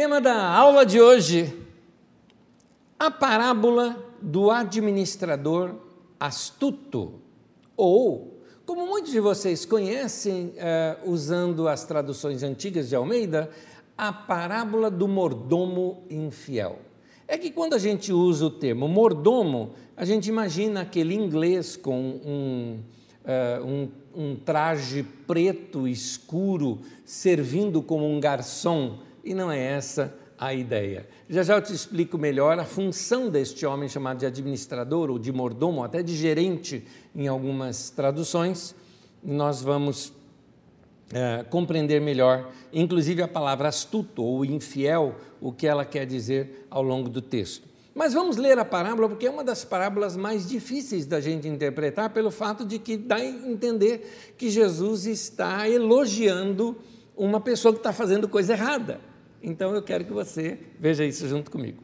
Tema da aula de hoje: a parábola do administrador astuto, ou, como muitos de vocês conhecem, uh, usando as traduções antigas de Almeida, a parábola do mordomo infiel. É que quando a gente usa o termo mordomo, a gente imagina aquele inglês com um, uh, um, um traje preto escuro servindo como um garçom, e não é essa a ideia. Já já eu te explico melhor a função deste homem chamado de administrador ou de mordomo, até de gerente em algumas traduções. Nós vamos é, compreender melhor, inclusive a palavra astuto ou infiel, o que ela quer dizer ao longo do texto. Mas vamos ler a parábola, porque é uma das parábolas mais difíceis da gente interpretar, pelo fato de que dá a entender que Jesus está elogiando uma pessoa que está fazendo coisa errada. Então eu quero que você veja isso junto comigo.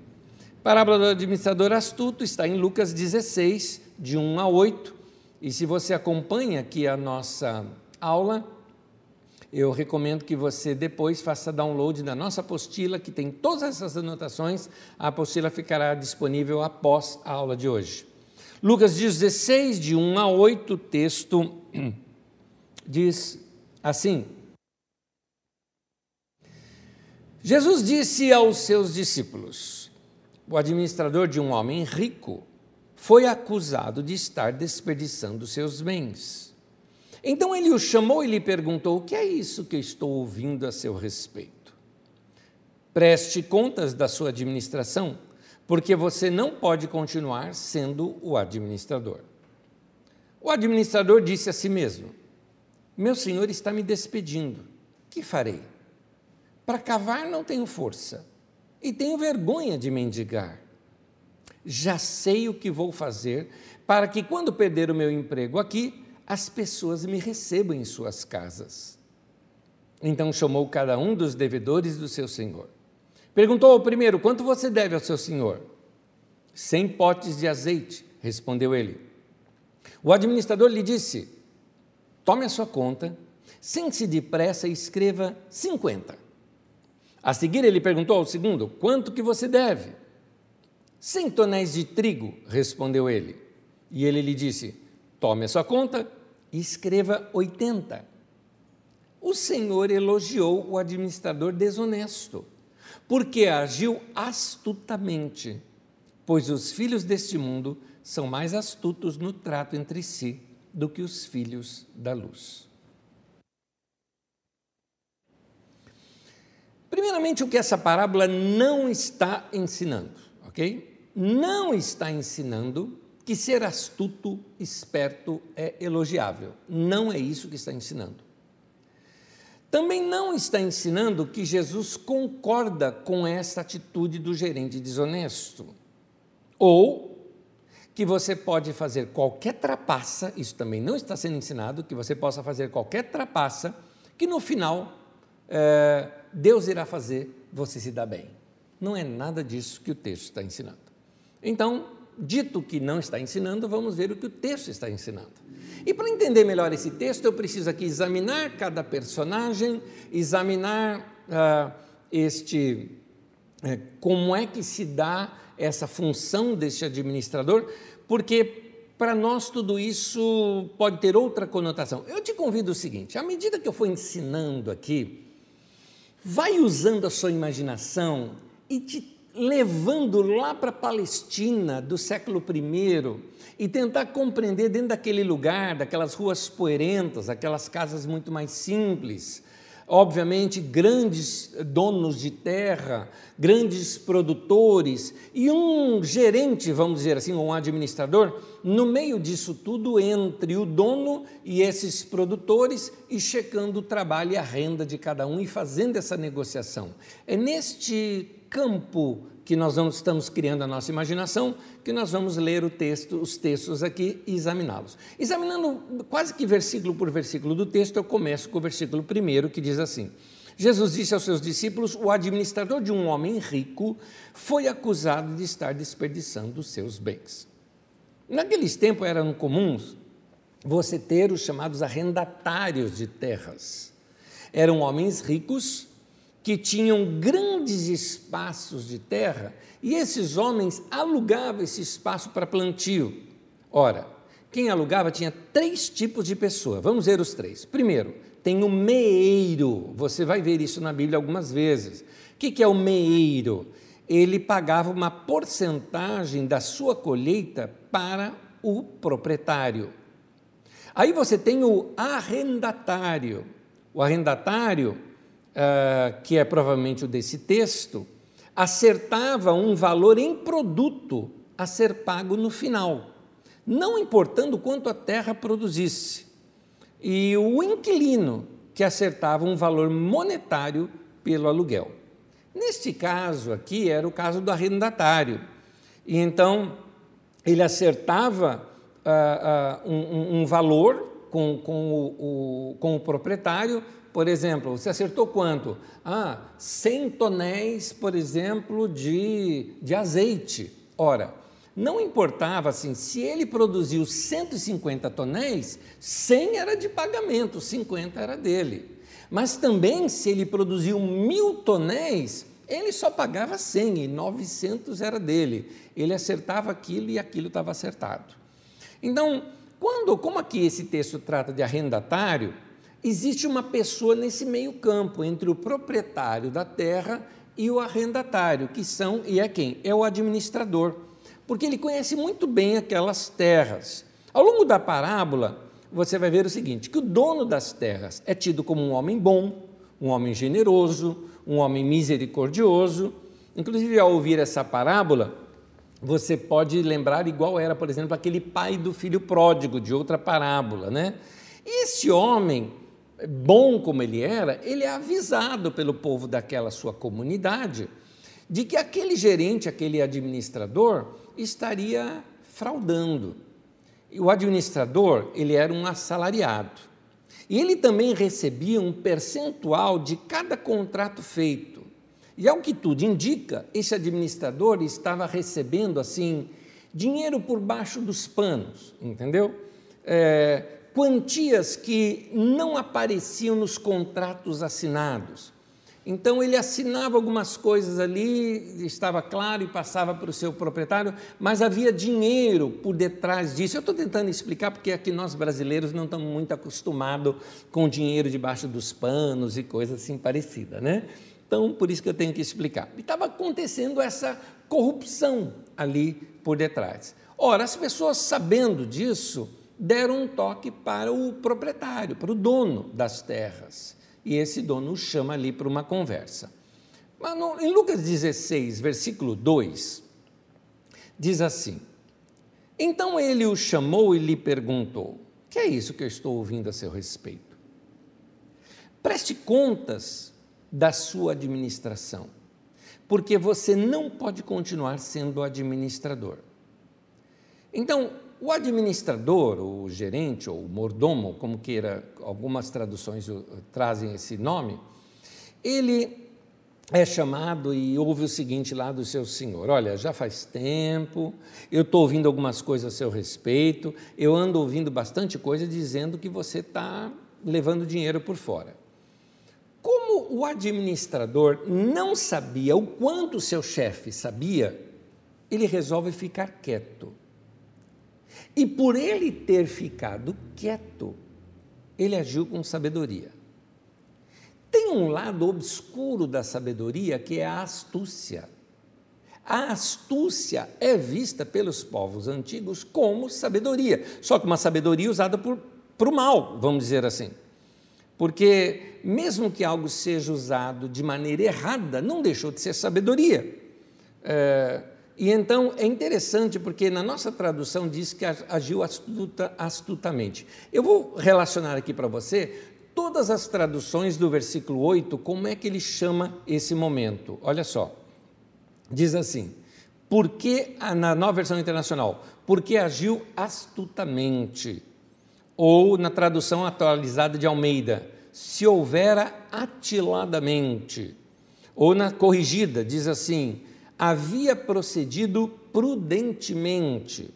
parábola do administrador astuto está em Lucas 16, de 1 a 8. E se você acompanha aqui a nossa aula, eu recomendo que você depois faça download da nossa apostila, que tem todas essas anotações. A apostila ficará disponível após a aula de hoje. Lucas 16, de 1 a 8, o texto diz assim: Jesus disse aos seus discípulos: O administrador de um homem rico foi acusado de estar desperdiçando seus bens. Então ele o chamou e lhe perguntou: O que é isso que estou ouvindo a seu respeito? Preste contas da sua administração, porque você não pode continuar sendo o administrador. O administrador disse a si mesmo: Meu senhor está me despedindo. Que farei? Para cavar não tenho força e tenho vergonha de mendigar. Já sei o que vou fazer para que, quando perder o meu emprego aqui, as pessoas me recebam em suas casas. Então chamou cada um dos devedores do seu senhor. Perguntou ao primeiro: Quanto você deve ao seu senhor? Cem potes de azeite, respondeu ele. O administrador lhe disse: Tome a sua conta, sente-se depressa e escreva cinquenta. A seguir ele perguntou ao segundo: Quanto que você deve? Cem tonéis de trigo, respondeu ele. E ele lhe disse: Tome a sua conta e escreva 80. O Senhor elogiou o administrador desonesto, porque agiu astutamente, pois os filhos deste mundo são mais astutos no trato entre si do que os filhos da luz. Primeiramente, o que essa parábola não está ensinando, ok? Não está ensinando que ser astuto, esperto é elogiável. Não é isso que está ensinando. Também não está ensinando que Jesus concorda com essa atitude do gerente desonesto. Ou que você pode fazer qualquer trapaça, isso também não está sendo ensinado, que você possa fazer qualquer trapaça, que no final é, Deus irá fazer você se dar bem. Não é nada disso que o texto está ensinando. Então, dito que não está ensinando, vamos ver o que o texto está ensinando. E para entender melhor esse texto, eu preciso aqui examinar cada personagem, examinar uh, este uh, como é que se dá essa função deste administrador, porque para nós tudo isso pode ter outra conotação. Eu te convido o seguinte: à medida que eu for ensinando aqui, vai usando a sua imaginação e te levando lá para a Palestina do século I e tentar compreender dentro daquele lugar, daquelas ruas poeirentas, aquelas casas muito mais simples, obviamente grandes donos de terra, grandes produtores e um gerente, vamos dizer assim, um administrador, no meio disso tudo entre o dono e esses produtores e checando o trabalho e a renda de cada um e fazendo essa negociação. É neste campo que nós vamos, estamos criando a nossa imaginação, que nós vamos ler o texto, os textos aqui e examiná-los. Examinando quase que versículo por versículo do texto, eu começo com o versículo primeiro, que diz assim: Jesus disse aos seus discípulos: O administrador de um homem rico foi acusado de estar desperdiçando os seus bens. Naqueles tempos eram comuns você ter os chamados arrendatários de terras. Eram homens ricos que tinham grandes espaços de terra e esses homens alugavam esse espaço para plantio. Ora, quem alugava tinha três tipos de pessoa. Vamos ver os três. Primeiro, tem o meeiro. Você vai ver isso na Bíblia algumas vezes. O que é o meeiro? Ele pagava uma porcentagem da sua colheita para o proprietário. Aí você tem o arrendatário. O arrendatário uh, que é provavelmente o desse texto, acertava um valor em produto a ser pago no final, não importando quanto a terra produzisse. E o inquilino, que acertava um valor monetário pelo aluguel. Neste caso aqui era o caso do arrendatário. E então ele acertava uh, uh, um, um, valor com, com o, o, com o proprietário por exemplo, você acertou quanto? Ah, 100 tonéis, por exemplo, de, de azeite. Ora, não importava assim, se ele produziu 150 tonéis, 100 era de pagamento, 50 era dele. Mas também, se ele produziu mil tonéis, ele só pagava 100 e 900 era dele. Ele acertava aquilo e aquilo estava acertado. Então, quando, como aqui esse texto trata de arrendatário, existe uma pessoa nesse meio campo entre o proprietário da terra e o arrendatário, que são e é quem? É o administrador, porque ele conhece muito bem aquelas terras. Ao longo da parábola, você vai ver o seguinte: que o dono das terras é tido como um homem bom, um homem generoso, um homem misericordioso. Inclusive, ao ouvir essa parábola, você pode lembrar igual era, por exemplo, aquele pai do filho pródigo de outra parábola, né? Esse homem, bom como ele era, ele é avisado pelo povo daquela sua comunidade de que aquele gerente, aquele administrador, estaria fraudando. O administrador, ele era um assalariado. E ele também recebia um percentual de cada contrato feito. E ao que tudo indica, esse administrador estava recebendo assim dinheiro por baixo dos panos, entendeu? É, quantias que não apareciam nos contratos assinados. Então ele assinava algumas coisas ali, estava claro e passava para o seu proprietário, mas havia dinheiro por detrás disso. Eu estou tentando explicar porque aqui nós brasileiros não estamos muito acostumados com dinheiro debaixo dos panos e coisas assim parecidas, né? Então por isso que eu tenho que explicar. E estava acontecendo essa corrupção ali por detrás. Ora, as pessoas sabendo disso, deram um toque para o proprietário, para o dono das terras. E esse dono o chama ali para uma conversa. Mas no, em Lucas 16, versículo 2, diz assim: Então ele o chamou e lhe perguntou: Que é isso que eu estou ouvindo a seu respeito? Preste contas da sua administração, porque você não pode continuar sendo administrador. Então, o administrador, o gerente ou o mordomo, como queira, algumas traduções trazem esse nome, ele é chamado e ouve o seguinte lá do seu senhor: Olha, já faz tempo, eu estou ouvindo algumas coisas a seu respeito, eu ando ouvindo bastante coisa dizendo que você está levando dinheiro por fora. Como o administrador não sabia o quanto seu chefe sabia, ele resolve ficar quieto e por ele ter ficado quieto, ele agiu com sabedoria. Tem um lado obscuro da sabedoria que é a astúcia. A astúcia é vista pelos povos antigos como sabedoria, só que uma sabedoria usada para o mal, vamos dizer assim. Porque, mesmo que algo seja usado de maneira errada, não deixou de ser sabedoria. É, e então é interessante porque na nossa tradução diz que agiu astuta, astutamente. Eu vou relacionar aqui para você todas as traduções do versículo 8, como é que ele chama esse momento. Olha só. Diz assim: porque na nova versão internacional, porque agiu astutamente. Ou na tradução atualizada de Almeida, se houvera atiladamente. Ou na corrigida, diz assim: havia procedido prudentemente.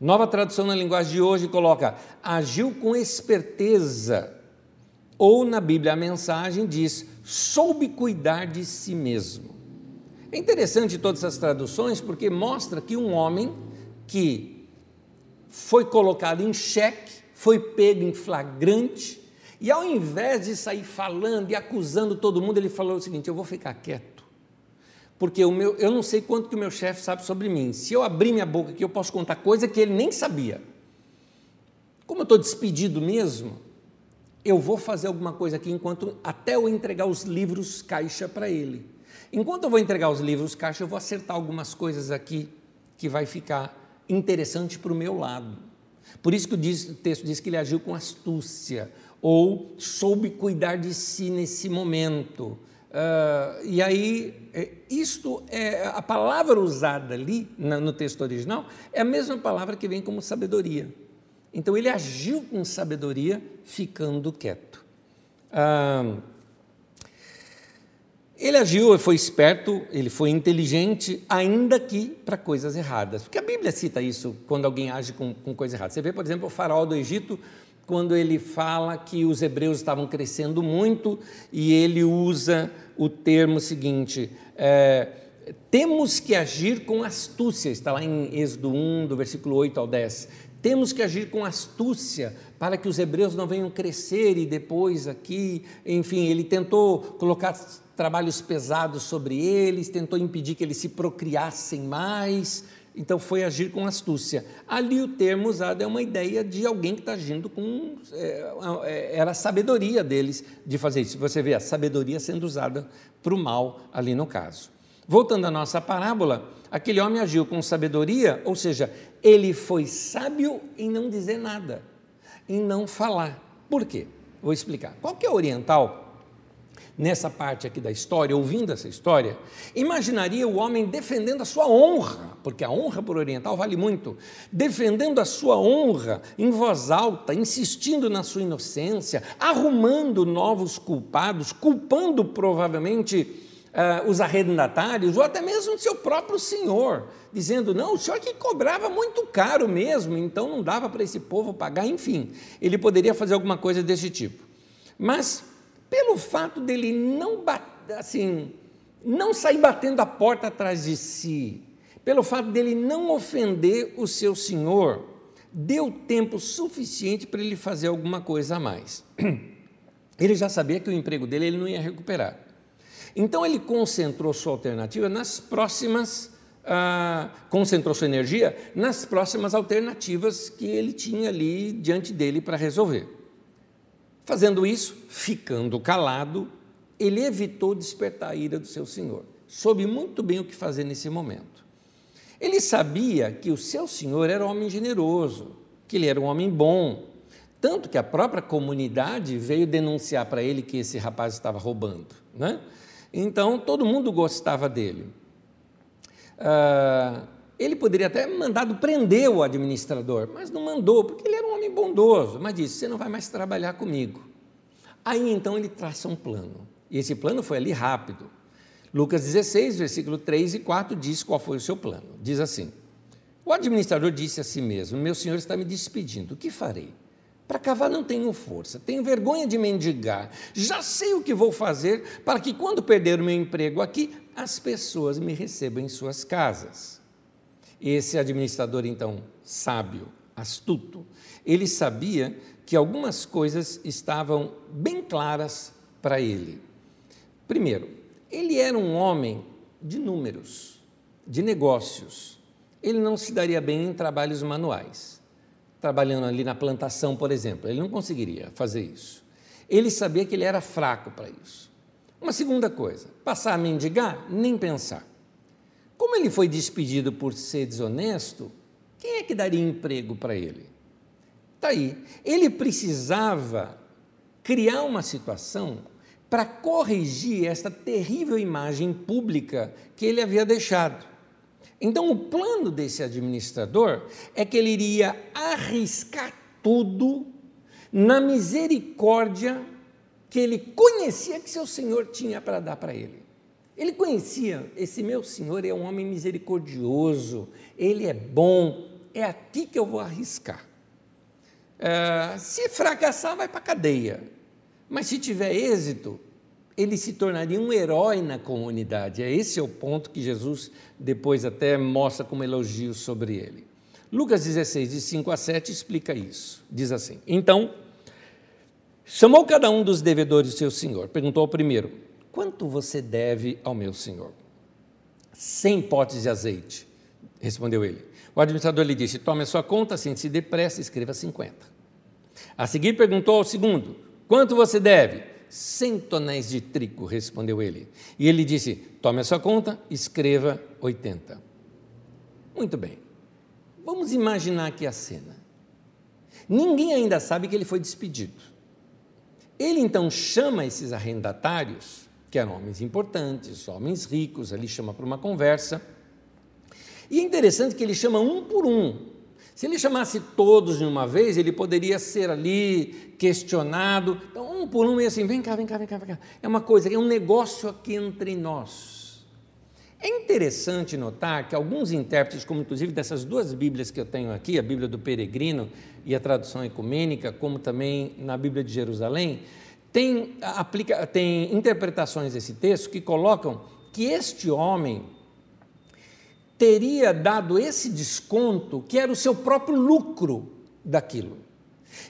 Nova tradução na linguagem de hoje coloca agiu com esperteza. Ou na Bíblia a mensagem diz soube cuidar de si mesmo. É interessante todas essas traduções porque mostra que um homem que foi colocado em xeque, foi pego em flagrante, e ao invés de sair falando e acusando todo mundo, ele falou o seguinte: eu vou ficar quieto, porque o meu, eu não sei quanto que o meu chefe sabe sobre mim. Se eu abrir minha boca aqui, eu posso contar coisa que ele nem sabia. Como eu estou despedido mesmo, eu vou fazer alguma coisa aqui enquanto até eu entregar os livros caixa para ele. Enquanto eu vou entregar os livros caixa, eu vou acertar algumas coisas aqui que vai ficar interessante para o meu lado. Por isso que o, texto diz que ele agiu com astúcia, ou soube cuidar de si nesse momento. Uh, e aí, é, isto é a palavra usada ali no texto original é a mesma palavra que vem como sabedoria. Então ele agiu com sabedoria, ficando quieto. Ah, ele agiu, foi esperto, ele foi inteligente, ainda que para coisas erradas. Porque a Bíblia cita isso quando alguém age com, com coisa errada. Você vê, por exemplo, o faraó do Egito, quando ele fala que os hebreus estavam crescendo muito, e ele usa o termo seguinte: é, temos que agir com astúcia, está lá em Êxodo 1, do versículo 8 ao 10 temos que agir com astúcia para que os hebreus não venham crescer e depois aqui, enfim, ele tentou colocar trabalhos pesados sobre eles, tentou impedir que eles se procriassem mais. Então foi agir com astúcia. Ali o termo usado é uma ideia de alguém que está agindo com. É, é, era a sabedoria deles de fazer isso. Você vê a sabedoria sendo usada para o mal ali no caso. Voltando à nossa parábola, aquele homem agiu com sabedoria, ou seja, ele foi sábio em não dizer nada, em não falar. Por quê? Vou explicar. Qualquer oriental, nessa parte aqui da história, ouvindo essa história, imaginaria o homem defendendo a sua honra, porque a honra por oriental vale muito, defendendo a sua honra em voz alta, insistindo na sua inocência, arrumando novos culpados, culpando provavelmente uh, os arrendatários, ou até mesmo o seu próprio senhor, dizendo: não, o senhor que cobrava muito caro mesmo, então não dava para esse povo pagar, enfim, ele poderia fazer alguma coisa desse tipo. Mas, pelo fato dele não assim, não sair batendo a porta atrás de si, pelo fato dele não ofender o seu senhor, deu tempo suficiente para ele fazer alguma coisa a mais. Ele já sabia que o emprego dele ele não ia recuperar. Então ele concentrou sua alternativa nas próximas, ah, concentrou sua energia nas próximas alternativas que ele tinha ali diante dele para resolver. Fazendo isso, ficando calado, ele evitou despertar a ira do seu senhor. Soube muito bem o que fazer nesse momento. Ele sabia que o seu senhor era um homem generoso, que ele era um homem bom, tanto que a própria comunidade veio denunciar para ele que esse rapaz estava roubando. Né? Então, todo mundo gostava dele. Ah, ele poderia até mandado prender o administrador, mas não mandou, porque ele era um homem bondoso, mas disse: Você não vai mais trabalhar comigo. Aí então ele traça um plano, e esse plano foi ali rápido. Lucas 16, versículo 3 e 4 diz qual foi o seu plano. Diz assim: O administrador disse a si mesmo: Meu senhor está me despedindo, o que farei? Para cavar não tenho força, tenho vergonha de mendigar. Já sei o que vou fazer para que, quando perder o meu emprego aqui, as pessoas me recebam em suas casas. Esse administrador, então, sábio, astuto, ele sabia que algumas coisas estavam bem claras para ele. Primeiro, ele era um homem de números, de negócios. Ele não se daria bem em trabalhos manuais trabalhando ali na plantação, por exemplo. Ele não conseguiria fazer isso. Ele sabia que ele era fraco para isso. Uma segunda coisa, passar a mendigar, nem pensar. Como ele foi despedido por ser desonesto, quem é que daria emprego para ele? Está aí. Ele precisava criar uma situação para corrigir esta terrível imagem pública que ele havia deixado. Então, o plano desse administrador é que ele iria arriscar tudo na misericórdia que ele conhecia que seu senhor tinha para dar para ele. Ele conhecia, esse meu senhor é um homem misericordioso, ele é bom, é aqui que eu vou arriscar. É, se fracassar, vai para a cadeia, mas se tiver êxito, ele se tornaria um herói na comunidade. É esse é o ponto que Jesus depois até mostra como elogio sobre ele. Lucas 16, de 5 a 7, explica isso. Diz assim: Então, chamou cada um dos devedores do seu senhor. Perguntou ao primeiro: Quanto você deve ao meu senhor? Cem potes de azeite, respondeu ele. O administrador lhe disse: Tome a sua conta, sente-se depressa, escreva 50. A seguir perguntou ao segundo: Quanto você deve? Cem tonéis de trigo, respondeu ele. E ele disse: Tome a sua conta, escreva 80. Muito bem. Vamos imaginar aqui a cena. Ninguém ainda sabe que ele foi despedido. Ele então chama esses arrendatários, que eram homens importantes, homens ricos, ali chama para uma conversa. E é interessante que ele chama um por um. Se ele chamasse todos de uma vez, ele poderia ser ali questionado. Então, um por um, e assim: vem cá, vem cá, vem cá, vem cá. É uma coisa, é um negócio aqui entre nós. É interessante notar que alguns intérpretes, como inclusive dessas duas Bíblias que eu tenho aqui, a Bíblia do Peregrino e a tradução ecumênica, como também na Bíblia de Jerusalém, tem, aplica, tem interpretações desse texto que colocam que este homem teria dado esse desconto, que era o seu próprio lucro daquilo.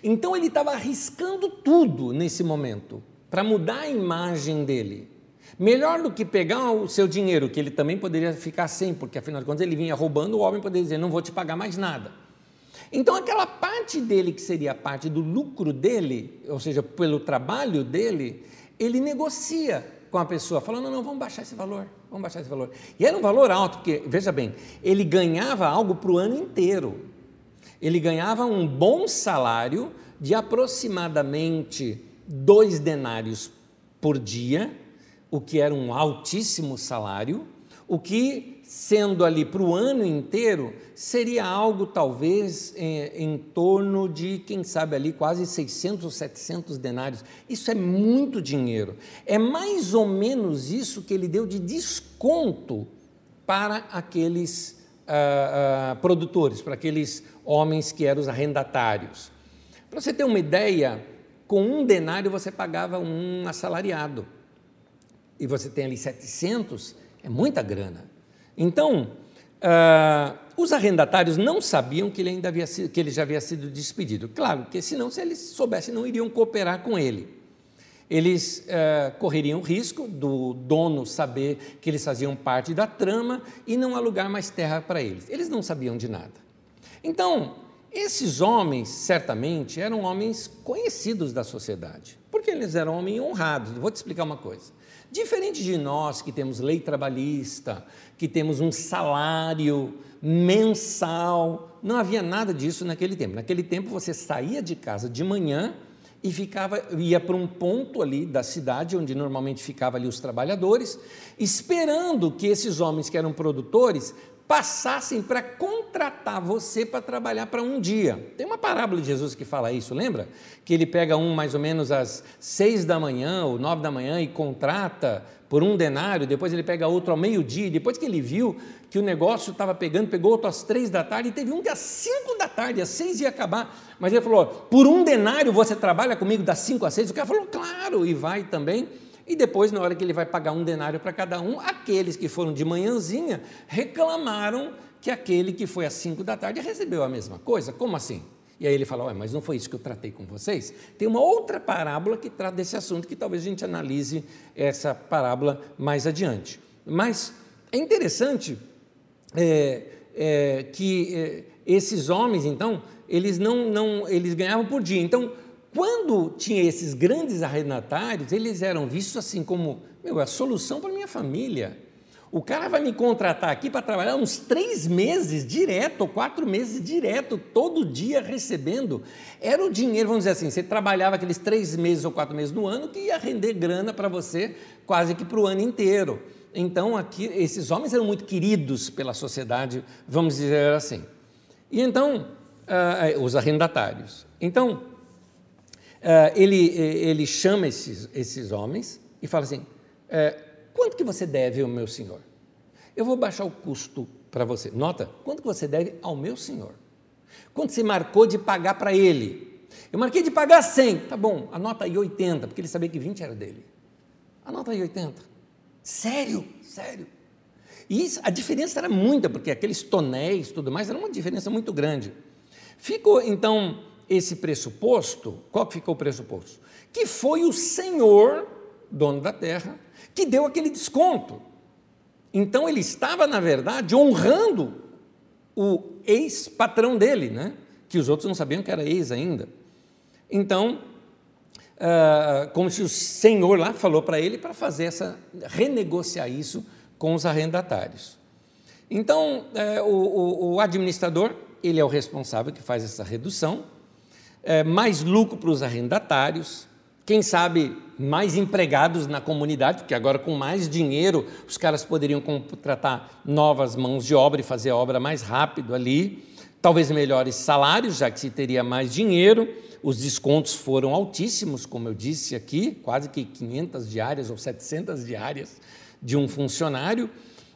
Então ele estava arriscando tudo nesse momento para mudar a imagem dele. Melhor do que pegar o seu dinheiro, que ele também poderia ficar sem, porque afinal de contas ele vinha roubando, o homem poderia dizer: não vou te pagar mais nada. Então, aquela parte dele, que seria a parte do lucro dele, ou seja, pelo trabalho dele, ele negocia com a pessoa, falando: não, não, vamos baixar esse valor, vamos baixar esse valor. E era um valor alto, porque, veja bem, ele ganhava algo para o ano inteiro. Ele ganhava um bom salário de aproximadamente dois denários por dia, o que era um altíssimo salário, o que sendo ali para o ano inteiro, seria algo talvez em, é, em, torno de, quem sabe ali, quase 600 ou 700 denários. Isso é muito dinheiro. É mais ou menos isso que ele deu de desconto para aqueles ah, ah, produtores, para aqueles homens que eram os arrendatários. Para você ter uma ideia, com um denário você pagava um assalariado. E você tem ali 700, é muita grana. Então, uh, os arrendatários não sabiam que ele, ainda havia sido, que ele já havia sido despedido. Claro, que senão, se eles soubessem, não iriam cooperar com ele. Eles uh, correriam risco do dono saber que eles faziam parte da trama e não alugar mais terra para eles. Eles não sabiam de nada. Então, esses homens, certamente, eram homens conhecidos da sociedade, porque eles eram homens honrados. Vou te explicar uma coisa. Diferente de nós que temos lei trabalhista, que temos um salário mensal, não havia nada disso naquele tempo. Naquele tempo você saía de casa de manhã e ficava ia para um ponto ali da cidade onde normalmente ficavam ali os trabalhadores, esperando que esses homens que eram produtores passassem para contratar você para trabalhar para um dia. Tem uma parábola de Jesus que fala isso, lembra? Que ele pega um mais ou menos às seis da manhã ou nove da manhã e contrata por um denário, depois ele pega outro ao meio-dia, depois que ele viu que o negócio estava pegando, pegou outro às três da tarde, e teve um que às cinco da tarde, às seis ia acabar, mas ele falou, por um denário você trabalha comigo das cinco às seis? O cara falou, claro, e vai também, e depois, na hora que ele vai pagar um denário para cada um, aqueles que foram de manhãzinha reclamaram que aquele que foi às cinco da tarde recebeu a mesma coisa. Como assim? E aí ele fala, mas não foi isso que eu tratei com vocês? Tem uma outra parábola que trata desse assunto, que talvez a gente analise essa parábola mais adiante. Mas é interessante é, é, que é, esses homens, então, eles não, não, eles ganhavam por dia. Então, quando tinha esses grandes arrendatários, eles eram vistos assim como, meu, a solução para minha família. O cara vai me contratar aqui para trabalhar uns três meses direto, ou quatro meses direto, todo dia recebendo. Era o dinheiro, vamos dizer assim, você trabalhava aqueles três meses ou quatro meses no ano que ia render grana para você quase que para o ano inteiro. Então, aqui, esses homens eram muito queridos pela sociedade, vamos dizer assim. E então, uh, os arrendatários. Então, ele, ele chama esses, esses homens e fala assim: uh, quanto que você deve ao meu senhor? Eu vou baixar o custo para você. Nota, quanto que você deve ao meu senhor? Quanto você marcou de pagar para ele? Eu marquei de pagar 100. Tá bom, anota aí 80, porque ele sabia que 20 era dele. A nota aí 80. Sério, sério. E isso, a diferença era muita, porque aqueles tonéis tudo mais, era uma diferença muito grande. Ficou, então, esse pressuposto, qual que ficou o pressuposto? Que foi o Senhor, dono da terra, que deu aquele desconto. Então ele estava, na verdade, honrando o ex-patrão dele, né? que os outros não sabiam que era ex ainda. Então, uh, como se o senhor lá falou para ele para fazer essa, renegociar isso com os arrendatários. Então, uh, o, o, administrador, ele é o responsável que faz essa redução, uh, mais lucro para os arrendatários, quem sabe mais empregados na comunidade, porque agora com mais dinheiro os caras poderiam contratar novas mãos de obra e fazer a obra mais rápido ali, talvez melhores salários, já que se teria mais dinheiro, os descontos foram altíssimos, como eu disse aqui, quase que 500 diárias ou 700 diárias de um funcionário.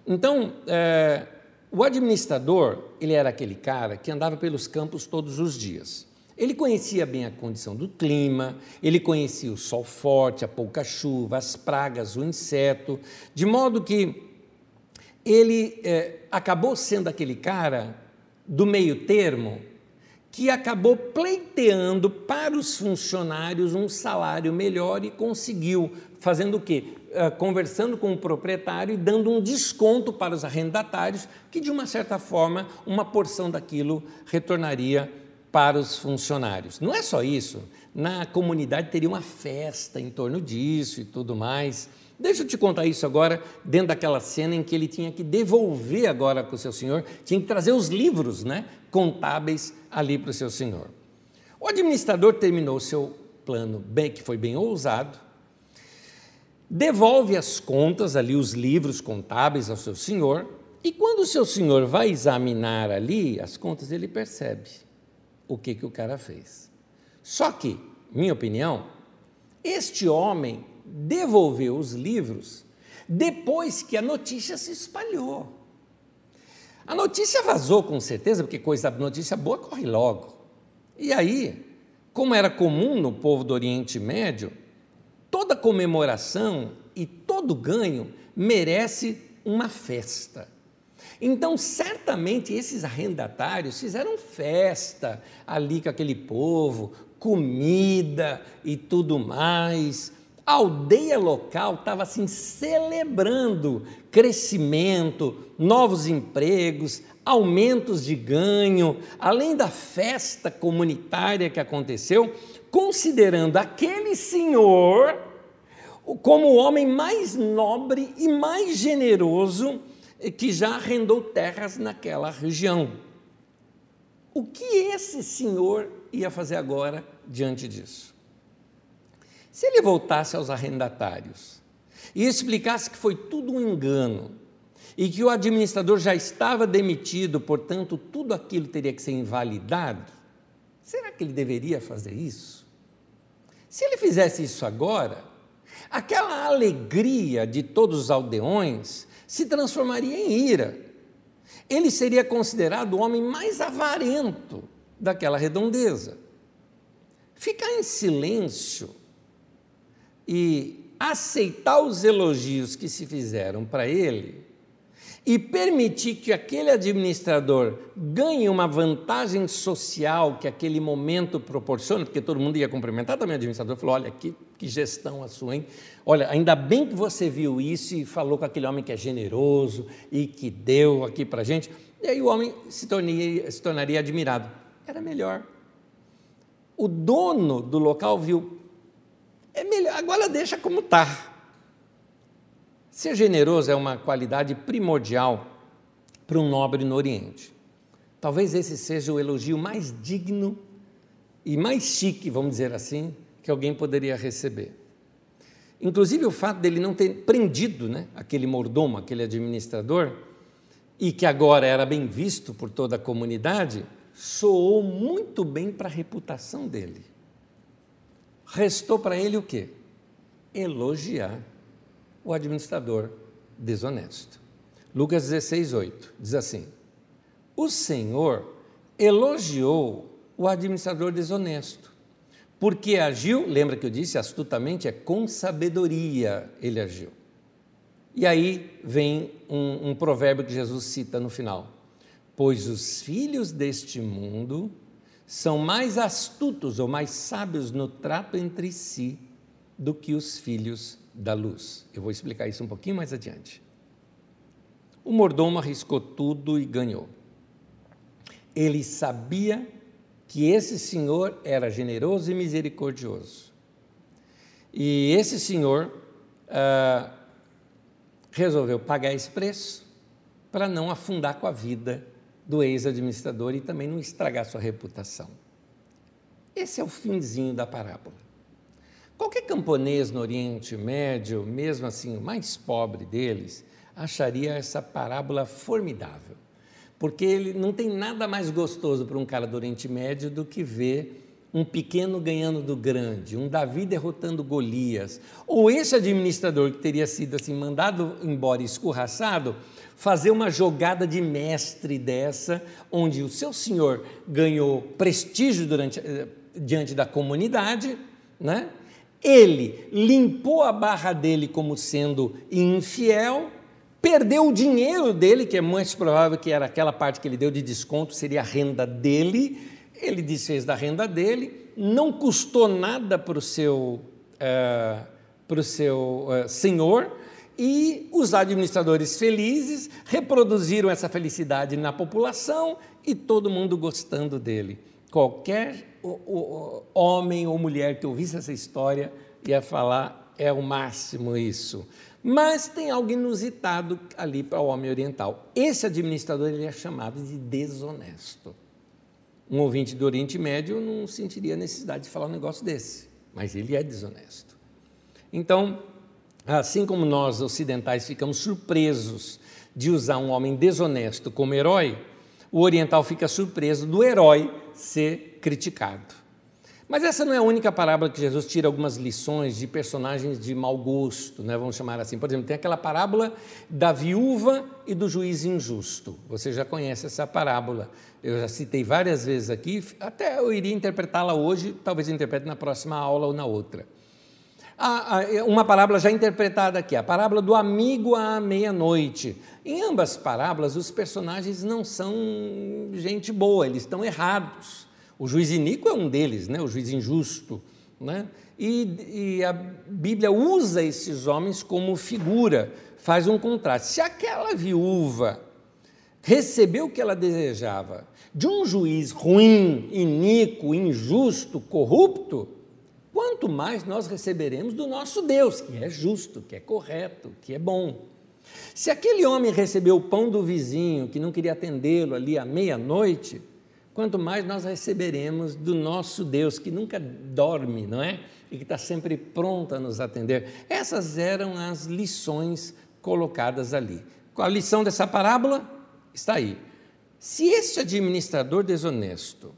Então, é, o administrador, ele era aquele cara que andava pelos campos todos os dias. Ele conhecia bem a condição do clima, ele conhecia o sol forte, a pouca chuva, as pragas, o inseto, de modo que ele é, acabou sendo aquele cara do meio termo que acabou pleiteando para os funcionários um salário melhor e conseguiu, fazendo o quê? Uh, conversando com o proprietário e dando um desconto para os arrendatários, que de uma certa forma uma porção daquilo retornaria para os funcionários. Não é só isso, na comunidade teria uma festa em torno disso e tudo mais. Deixa eu te contar isso agora, dentro daquela cena em que ele tinha que devolver agora para o seu senhor, tinha que trazer os livros né, contábeis ali para o seu senhor. O administrador terminou seu plano, bem, que foi bem ousado, devolve as contas ali, os livros contábeis ao seu senhor, e quando o seu senhor vai examinar ali as contas, ele percebe o que, que o cara fez. Só que, minha opinião, este homem devolveu os livros depois que a notícia se espalhou. A notícia vazou com certeza, porque coisa notícia boa corre logo. E aí, como era comum no povo do Oriente Médio, toda comemoração e todo ganho merece uma festa. Então, certamente, esses arrendatários fizeram festa ali com aquele povo, comida e tudo mais. A aldeia local estava assim celebrando crescimento, novos empregos, aumentos de ganho, além da festa comunitária que aconteceu, considerando aquele senhor como o homem mais nobre e mais generoso que já arrendou terras naquela região. O que esse senhor ia fazer agora diante disso? Se ele voltasse aos arrendatários e explicasse que foi tudo um engano e que o administrador já estava demitido, portanto, tudo aquilo teria que ser invalidado, será que ele deveria fazer isso? Se ele fizesse isso agora, aquela alegria de todos os aldeões se transformaria em ira. Ele seria considerado o homem mais avarento daquela redondeza. Ficar em silêncio e aceitar os elogios que se fizeram para ele e permitir que aquele administrador ganhe uma vantagem social que aquele momento proporciona, porque todo mundo ia cumprimentar também o administrador, falou, olha, que, que gestão a sua, hein? Olha, ainda bem que você viu isso e falou com aquele homem que é generoso e que deu aqui para a gente. E aí o homem se tornaria, se tornaria admirado. Era melhor. O dono do local viu, é melhor, agora deixa como está. Ser generoso é uma qualidade primordial para um nobre no Oriente. Talvez esse seja o elogio mais digno e mais chique, vamos dizer assim, que alguém poderia receber. Inclusive o fato dele não ter prendido né, aquele mordomo, aquele administrador, e que agora era bem visto por toda a comunidade, soou muito bem para a reputação dele. Restou para ele o quê? Elogiar o administrador desonesto. Lucas 16, 8 diz assim: O Senhor elogiou o administrador desonesto, Porque agiu, lembra que eu disse, astutamente, é com sabedoria ele agiu. E aí vem um, um provérbio que Jesus cita no final: Pois os filhos deste mundo são mais astutos ou mais sábios no trato entre si do que os filhos da luz. Eu vou explicar isso um pouquinho mais adiante. O mordomo arriscou tudo e ganhou. Ele sabia que esse senhor era generoso e misericordioso. E esse senhor ah, resolveu pagar esse preço para não afundar com a vida do ex-administrador e também não estragar sua reputação. Esse é o finzinho da parábola. Qualquer camponês no Oriente Médio, mesmo assim o mais pobre deles, acharia essa parábola formidável, porque ele não tem nada mais gostoso para um cara do Oriente Médio do que ver um pequeno ganhando do grande, um Davi derrotando Golias, ou esse administrador que teria sido assim mandado embora escorraçado, fazer uma jogada de mestre dessa, onde o seu senhor ganhou prestígio durante, eh, diante da comunidade, né? Ele limpou a barra dele como sendo infiel, perdeu o dinheiro dele, que é mais provável que era aquela parte que ele deu de desconto, seria a renda dele. Ele desfez da renda dele, não custou nada para o seu, uh, pro seu uh, senhor, e os administradores felizes reproduziram essa felicidade na população e todo mundo gostando dele. Qualquer o, o, homem ou mulher que ouvisse essa história ia falar: é o máximo isso. Mas tem algo inusitado ali para o homem oriental. Esse administrador ele é chamado de desonesto. Um ouvinte do Oriente Médio não sentiria necessidade de falar um negócio desse, mas ele é desonesto. Então, assim como nós ocidentais ficamos surpresos de usar um homem desonesto como herói, o oriental fica surpreso do herói ser criticado. Mas essa não é a única parábola que Jesus tira algumas lições de personagens de mau gosto, né? vamos chamar assim. Por exemplo, tem aquela parábola da viúva e do juiz injusto. Você já conhece essa parábola. Eu já citei várias vezes aqui, até eu iria interpretá-la hoje, talvez interprete na próxima aula ou na outra. Uma parábola já interpretada aqui, a parábola do amigo à meia-noite. Em ambas parábolas, os personagens não são gente boa, eles estão errados. O juiz iníquo é um deles, né? o juiz injusto. Né? E, e a Bíblia usa esses homens como figura, faz um contraste. Se aquela viúva recebeu o que ela desejava de um juiz ruim, iníquo, injusto, corrupto, quanto mais nós receberemos do nosso Deus, que é justo, que é correto, que é bom. Se aquele homem recebeu o pão do vizinho que não queria atendê-lo ali à meia-noite, quanto mais nós receberemos do nosso Deus, que nunca dorme, não é? E que está sempre pronto a nos atender. Essas eram as lições colocadas ali. A lição dessa parábola? Está aí. Se este administrador desonesto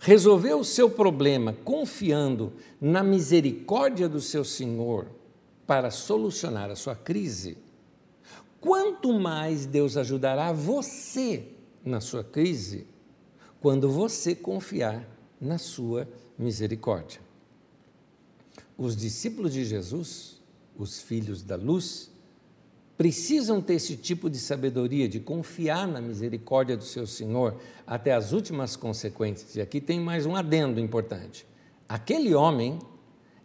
resolveu o seu problema confiando na misericórdia do seu Senhor para solucionar a sua crise, quanto mais Deus ajudará você na sua crise quando você confiar na sua misericórdia. Os discípulos de Jesus, os filhos da luz, precisam ter esse tipo de sabedoria, de confiar na misericórdia do seu Senhor até as últimas consequências. E aqui tem mais um adendo importante. Aquele homem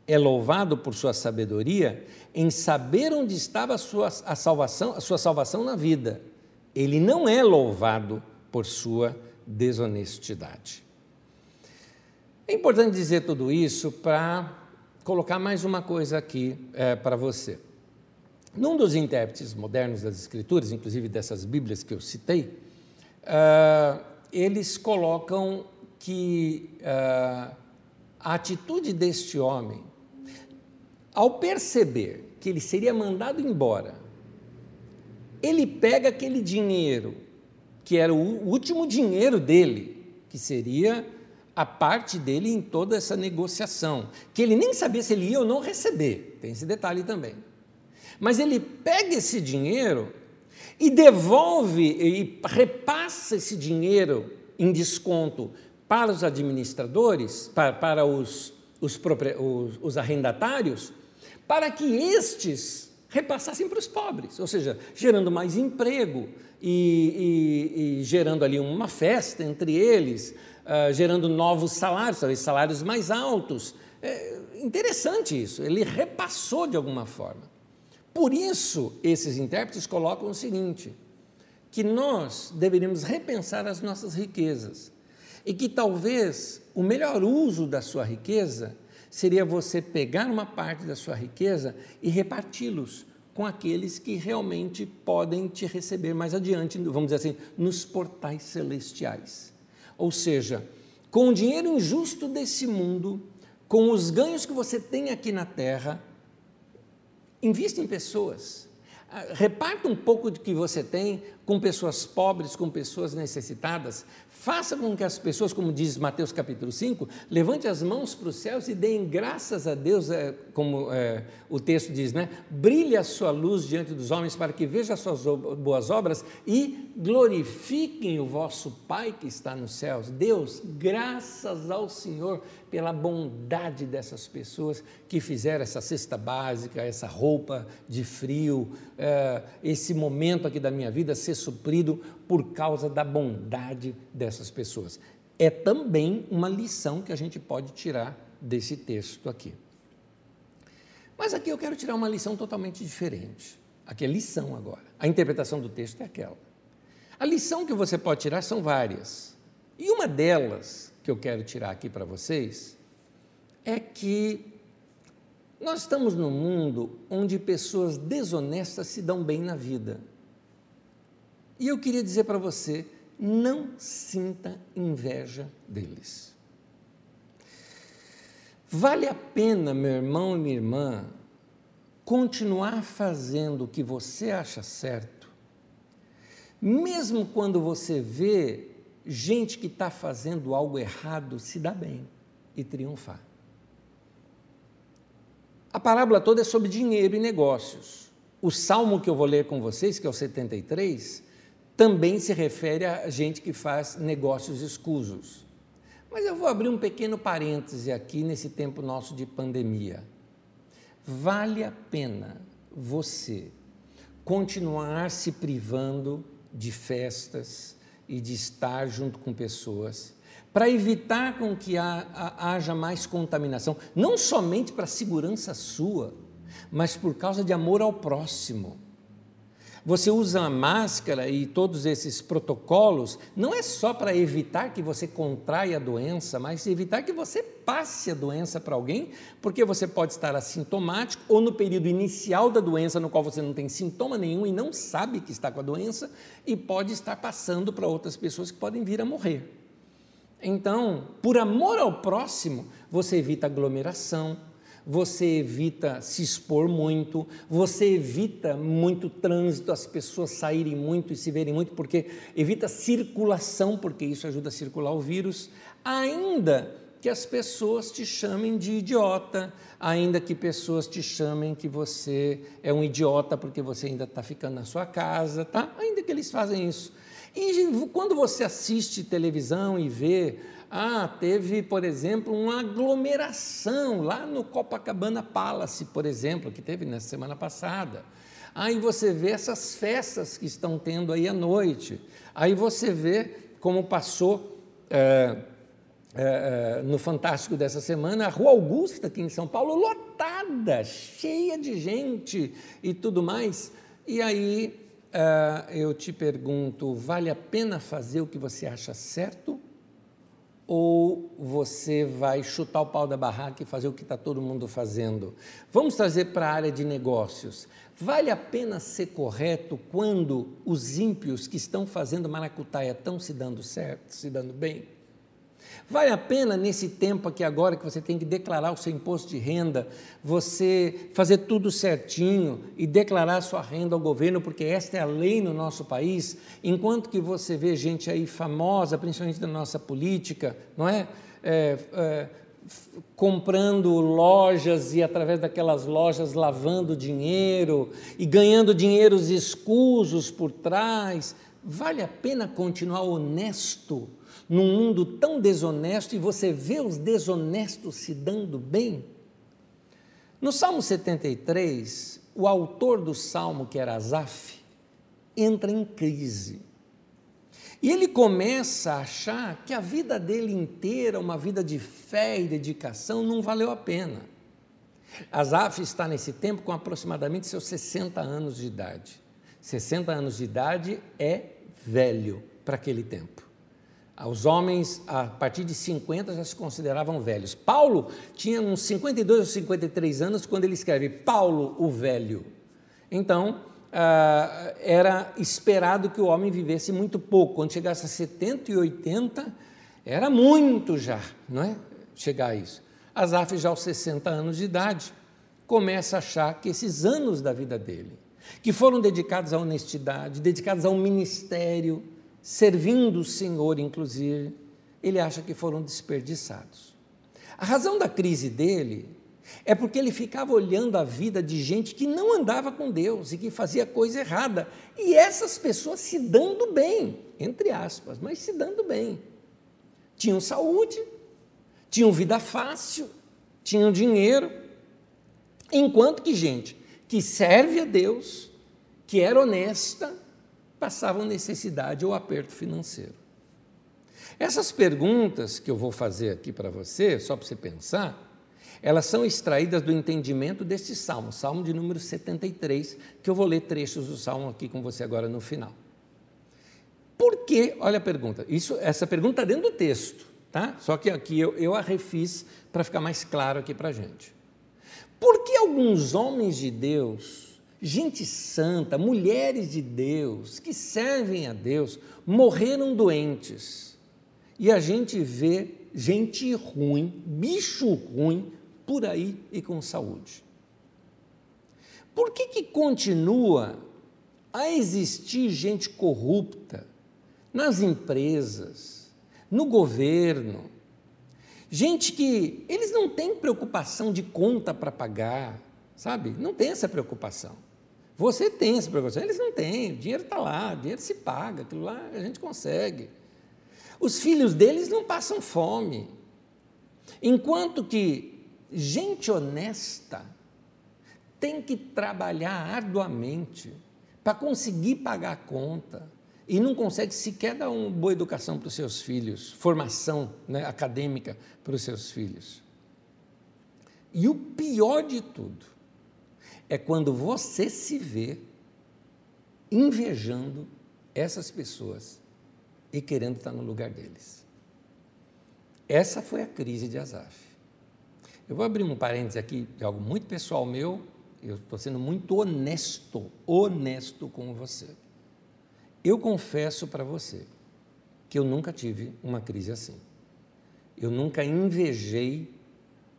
é louvado por sua sabedoria em saber onde estava a sua, a salvação, a sua salvação na vida. Ele não é louvado por sua desonestidade. É importante dizer tudo isso para colocar mais uma coisa aqui é, para você. Num dos intérpretes modernos das Escrituras, inclusive dessas Bíblias que eu citei, uh, eles colocam que uh, a atitude deste homem, ao perceber que ele seria mandado embora, ele pega aquele dinheiro, que era o último dinheiro dele, que seria a parte dele em toda essa negociação, que ele nem sabia se ele ia ou não receber, tem esse detalhe também. Mas ele pega esse dinheiro e devolve e repassa esse dinheiro em desconto para os administradores, para, para os, os, os, os arrendatários, para que estes repassassem para os pobres, ou seja, gerando mais emprego e, e, e gerando ali uma festa entre eles, uh, gerando novos salários, talvez salários mais altos. É interessante isso, ele repassou de alguma forma. Por isso, esses intérpretes colocam o seguinte: que nós deveríamos repensar as nossas riquezas e que talvez o melhor uso da sua riqueza seria você pegar uma parte da sua riqueza e reparti-los com aqueles que realmente podem te receber mais adiante, vamos dizer assim, nos portais celestiais. Ou seja, com o dinheiro injusto desse mundo, com os ganhos que você tem aqui na terra, invista em pessoas. Reparta um pouco do que você tem com pessoas pobres, com pessoas necessitadas. Faça com que as pessoas, como diz Mateus capítulo 5, levante as mãos para os céus e deem graças a Deus, é, como é, o texto diz, né? Brilhe a sua luz diante dos homens para que vejam as suas boas obras e glorifiquem o vosso Pai que está nos céus. Deus, graças ao Senhor pela bondade dessas pessoas que fizeram essa cesta básica, essa roupa de frio, é, esse momento aqui da minha vida ser suprido por causa da bondade dessas pessoas. É também uma lição que a gente pode tirar desse texto aqui. Mas aqui eu quero tirar uma lição totalmente diferente. Aqui é lição agora. A interpretação do texto é aquela. A lição que você pode tirar são várias. E uma delas eu quero tirar aqui para vocês é que nós estamos num mundo onde pessoas desonestas se dão bem na vida. E eu queria dizer para você: não sinta inveja deles. Vale a pena, meu irmão e minha irmã, continuar fazendo o que você acha certo, mesmo quando você vê gente que está fazendo algo errado se dar bem e triunfar. A parábola toda é sobre dinheiro e negócios. O salmo que eu vou ler com vocês, que é o 73, também se refere a gente que faz negócios escusos. Mas eu vou abrir um pequeno parêntese aqui nesse tempo nosso de pandemia. Vale a pena você continuar se privando de festas e de estar junto com pessoas para evitar com que haja mais contaminação, não somente para a segurança sua, mas por causa de amor ao próximo. Você usa a máscara e todos esses protocolos não é só para evitar que você contraia a doença, mas evitar que você passe a doença para alguém, porque você pode estar assintomático ou no período inicial da doença, no qual você não tem sintoma nenhum e não sabe que está com a doença, e pode estar passando para outras pessoas que podem vir a morrer. Então, por amor ao próximo, você evita aglomeração, você evita se expor muito, você evita muito trânsito, as pessoas saírem muito e se verem muito, porque evita circulação, porque isso ajuda a circular o vírus, ainda que as pessoas te chamem de idiota, ainda que pessoas te chamem que você é um idiota porque você ainda está ficando na sua casa, tá? Ainda que eles fazem isso. E quando você assiste televisão e vê ah, teve, por exemplo, uma aglomeração lá no Copacabana Palace, por exemplo, que teve na semana passada. Aí você vê essas festas que estão tendo aí à noite. Aí você vê como passou é, é, no Fantástico dessa semana a Rua Augusta, aqui em São Paulo, lotada, cheia de gente e tudo mais. E aí eu te pergunto: vale a pena fazer o que você acha certo? Ou você vai chutar o pau da barraca e fazer o que está todo mundo fazendo? Vamos trazer para a área de negócios. Vale a pena ser correto quando os ímpios que estão fazendo maracutaia estão se dando certo, se dando bem? Vale a pena, nesse tempo aqui agora, que você tem que declarar o seu imposto de renda, você fazer tudo certinho e declarar sua renda ao governo, porque esta é a lei no nosso país, enquanto que você vê gente aí famosa, principalmente da nossa política, não é? é, é comprando lojas e através daquelas lojas lavando dinheiro e ganhando dinheiros escusos por trás. Vale a pena continuar honesto num mundo tão desonesto e você vê os desonestos se dando bem? No Salmo 73, o autor do salmo, que era Asaf, entra em crise. E ele começa a achar que a vida dele inteira, uma vida de fé e dedicação, não valeu a pena. Asaf está nesse tempo com aproximadamente seus 60 anos de idade. 60 anos de idade é velho para aquele tempo. Os homens, a partir de 50, já se consideravam velhos. Paulo tinha uns 52 ou 53 anos quando ele escreve Paulo o Velho. Então, ah, era esperado que o homem vivesse muito pouco. Quando chegasse a 70 e 80, era muito já, não é? Chegar a isso. Asaf, já aos 60 anos de idade, começa a achar que esses anos da vida dele, que foram dedicados à honestidade, dedicados ao ministério, servindo o Senhor, inclusive, ele acha que foram desperdiçados. A razão da crise dele é porque ele ficava olhando a vida de gente que não andava com Deus e que fazia coisa errada, e essas pessoas se dando bem, entre aspas, mas se dando bem. Tinham saúde, tinham vida fácil, tinham dinheiro, enquanto que gente que serve a Deus, que era honesta, passavam necessidade ou aperto financeiro. Essas perguntas que eu vou fazer aqui para você, só para você pensar, elas são extraídas do entendimento deste salmo, salmo de número 73, que eu vou ler trechos do salmo aqui com você agora no final. Por que, olha a pergunta, isso, essa pergunta está dentro do texto, tá? Só que aqui eu, eu a refiz para ficar mais claro aqui para a gente. Por que alguns homens de Deus gente santa, mulheres de Deus, que servem a Deus, morreram doentes. E a gente vê gente ruim, bicho ruim, por aí e com saúde. Por que, que continua a existir gente corrupta nas empresas, no governo? Gente que eles não têm preocupação de conta para pagar, sabe? Não tem essa preocupação. Você tem essa preocupação, eles não têm, o dinheiro está lá, o dinheiro se paga, aquilo lá a gente consegue. Os filhos deles não passam fome. Enquanto que gente honesta tem que trabalhar arduamente para conseguir pagar a conta e não consegue sequer dar uma boa educação para os seus filhos, formação né, acadêmica para os seus filhos. E o pior de tudo é quando você se vê invejando essas pessoas e querendo estar no lugar deles. Essa foi a crise de Asaf. Eu vou abrir um parênteses aqui de algo muito pessoal meu, eu estou sendo muito honesto, honesto com você. Eu confesso para você que eu nunca tive uma crise assim. Eu nunca invejei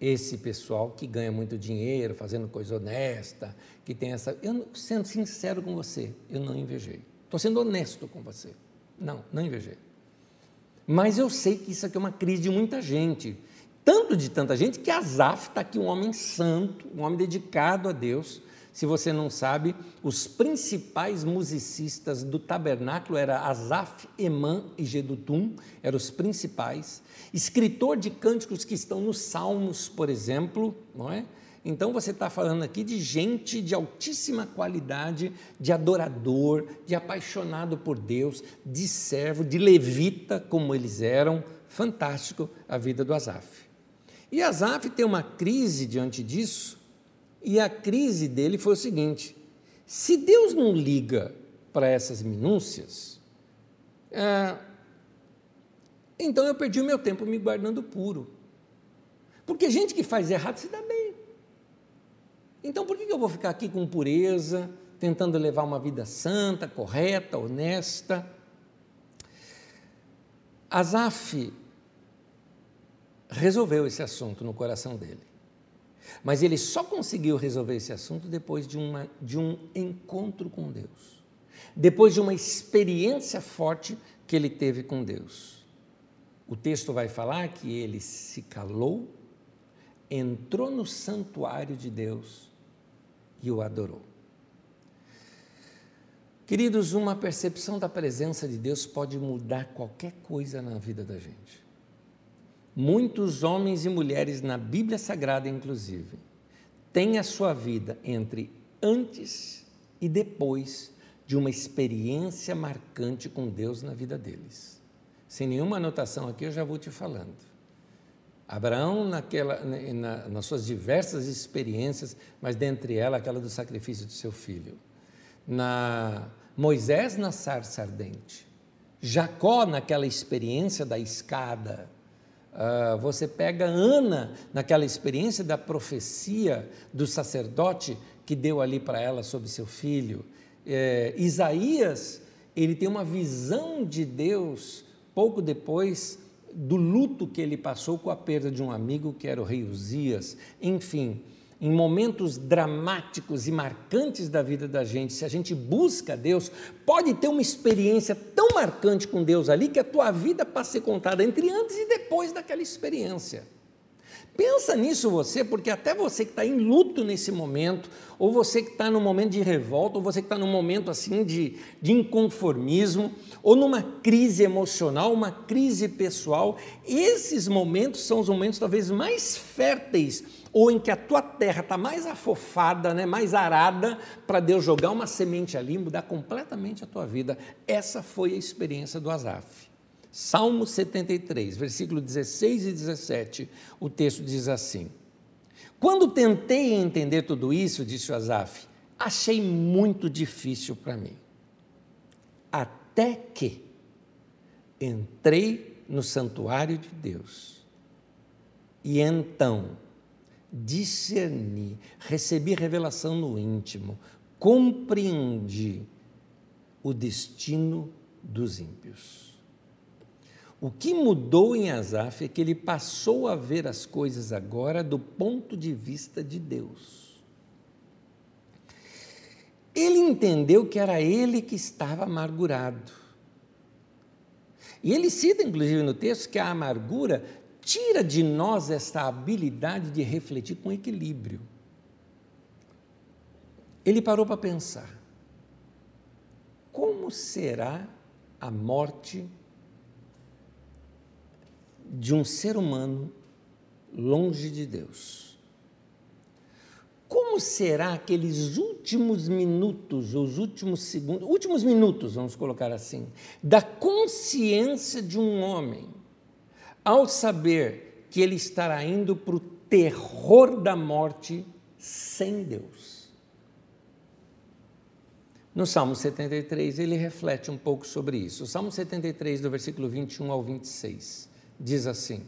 esse pessoal que ganha muito dinheiro, fazendo coisa honesta, que tem essa. Eu, sendo sincero com você, eu não invejei. Estou sendo honesto com você. Não, não invejei. Mas eu sei que isso aqui é uma crise de muita gente. Tanto de tanta gente que Azaf está aqui, um homem santo, um homem dedicado a Deus, se você não sabe, os principais musicistas do tabernáculo eram Asaf, Emã e Gedutum, eram os principais. Escritor de cânticos que estão nos Salmos, por exemplo, não é? Então você está falando aqui de gente de altíssima qualidade, de adorador, de apaixonado por Deus, de servo, de levita, como eles eram. Fantástico a vida do Asaf. E Asaf tem uma crise diante disso, e a crise dele foi o seguinte: se Deus não liga para essas minúcias, é, então eu perdi o meu tempo me guardando puro. Porque gente que faz errado se dá bem. Então por que eu vou ficar aqui com pureza, tentando levar uma vida santa, correta, honesta? Asaf resolveu esse assunto no coração dele. Mas ele só conseguiu resolver esse assunto depois de, uma, de um encontro com Deus, depois de uma experiência forte que ele teve com Deus. O texto vai falar que ele se calou entrou no santuário de Deus e o adorou. Queridos, uma percepção da presença de Deus pode mudar qualquer coisa na vida da gente. Muitos homens e mulheres na Bíblia Sagrada, inclusive, têm a sua vida entre antes e depois de uma experiência marcante com Deus na vida deles. Sem nenhuma anotação aqui, eu já vou te falando. Abraão, naquela, na, nas suas diversas experiências, mas dentre elas aquela do sacrifício do seu filho. Na Moisés na sarça ardente. Jacó naquela experiência da escada. Uh, você pega Ana naquela experiência da profecia do sacerdote que deu ali para ela sobre seu filho. É, Isaías, ele tem uma visão de Deus pouco depois do luto que ele passou com a perda de um amigo que era o rei Uzias. Enfim, em momentos dramáticos e marcantes da vida da gente, se a gente busca Deus, pode ter uma experiência tão marcante com Deus ali que a tua vida passa a ser contada entre antes e depois daquela experiência. Pensa nisso você, porque até você que está em luto nesse momento, ou você que está num momento de revolta, ou você que está num momento assim de, de inconformismo, ou numa crise emocional, uma crise pessoal, esses momentos são os momentos talvez mais férteis, ou em que a tua terra está mais afofada, né, mais arada, para Deus jogar uma semente ali e mudar completamente a tua vida. Essa foi a experiência do Azaf. Salmo 73, versículo 16 e 17, o texto diz assim: Quando tentei entender tudo isso, disse o Asaf, achei muito difícil para mim. Até que entrei no santuário de Deus e então discerni, recebi revelação no íntimo, compreendi o destino dos ímpios. O que mudou em Asaf é que ele passou a ver as coisas agora do ponto de vista de Deus. Ele entendeu que era ele que estava amargurado. E ele cita, inclusive, no texto, que a amargura tira de nós essa habilidade de refletir com equilíbrio. Ele parou para pensar: como será a morte de um ser humano longe de Deus. Como será aqueles últimos minutos, os últimos segundos, últimos minutos, vamos colocar assim, da consciência de um homem, ao saber que ele estará indo para o terror da morte sem Deus? No Salmo 73, ele reflete um pouco sobre isso. O Salmo 73, do versículo 21 ao 26 diz assim: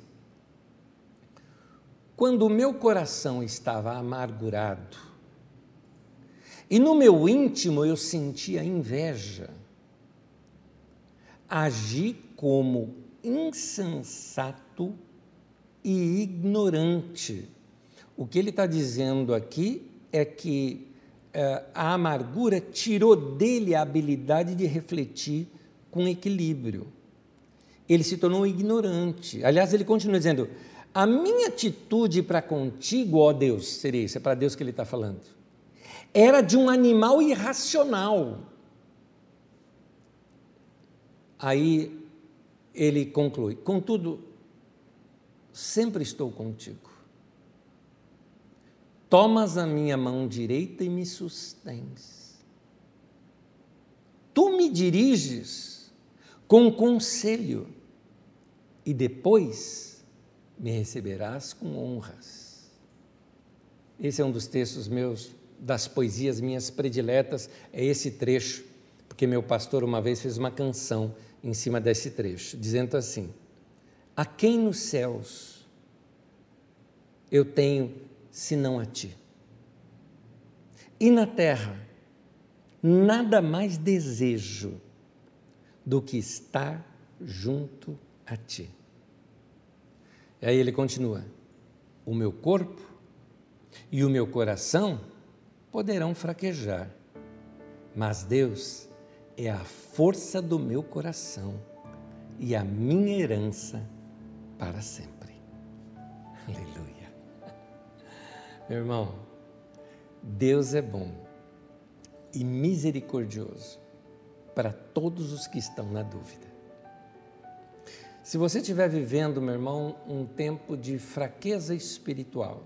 Quando o meu coração estava amargurado, e no meu íntimo eu sentia inveja, agi como insensato e ignorante. O que ele está dizendo aqui é que eh, a amargura tirou dele a habilidade de refletir com equilíbrio ele se tornou ignorante. Aliás, ele continua dizendo: A minha atitude para contigo, ó Deus, seria isso, é para Deus que ele está falando, era de um animal irracional. Aí ele conclui: Contudo, sempre estou contigo. Tomas a minha mão direita e me sustens. Tu me diriges com conselho e depois me receberás com honras. Esse é um dos textos meus, das poesias minhas prediletas, é esse trecho, porque meu pastor uma vez fez uma canção em cima desse trecho, dizendo assim: A quem nos céus eu tenho senão a ti? E na terra, nada mais desejo do que estar junto a ti. E aí ele continua: o meu corpo e o meu coração poderão fraquejar, mas Deus é a força do meu coração e a minha herança para sempre. Aleluia. Meu irmão, Deus é bom e misericordioso para todos os que estão na dúvida. Se você estiver vivendo, meu irmão, um tempo de fraqueza espiritual,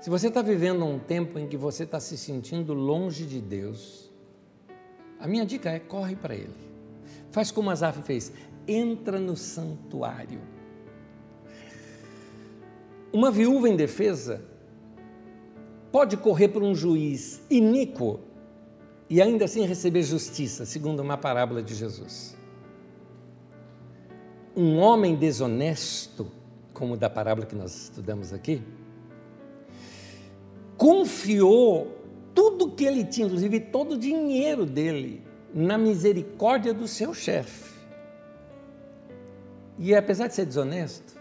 se você está vivendo um tempo em que você está se sentindo longe de Deus, a minha dica é corre para Ele. Faz como Asaf fez, entra no santuário. Uma viúva indefesa pode correr por um juiz iníquo e ainda assim receber justiça, segundo uma parábola de Jesus. Um homem desonesto, como da parábola que nós estudamos aqui, confiou tudo que ele tinha, inclusive todo o dinheiro dele, na misericórdia do seu chefe. E apesar de ser desonesto,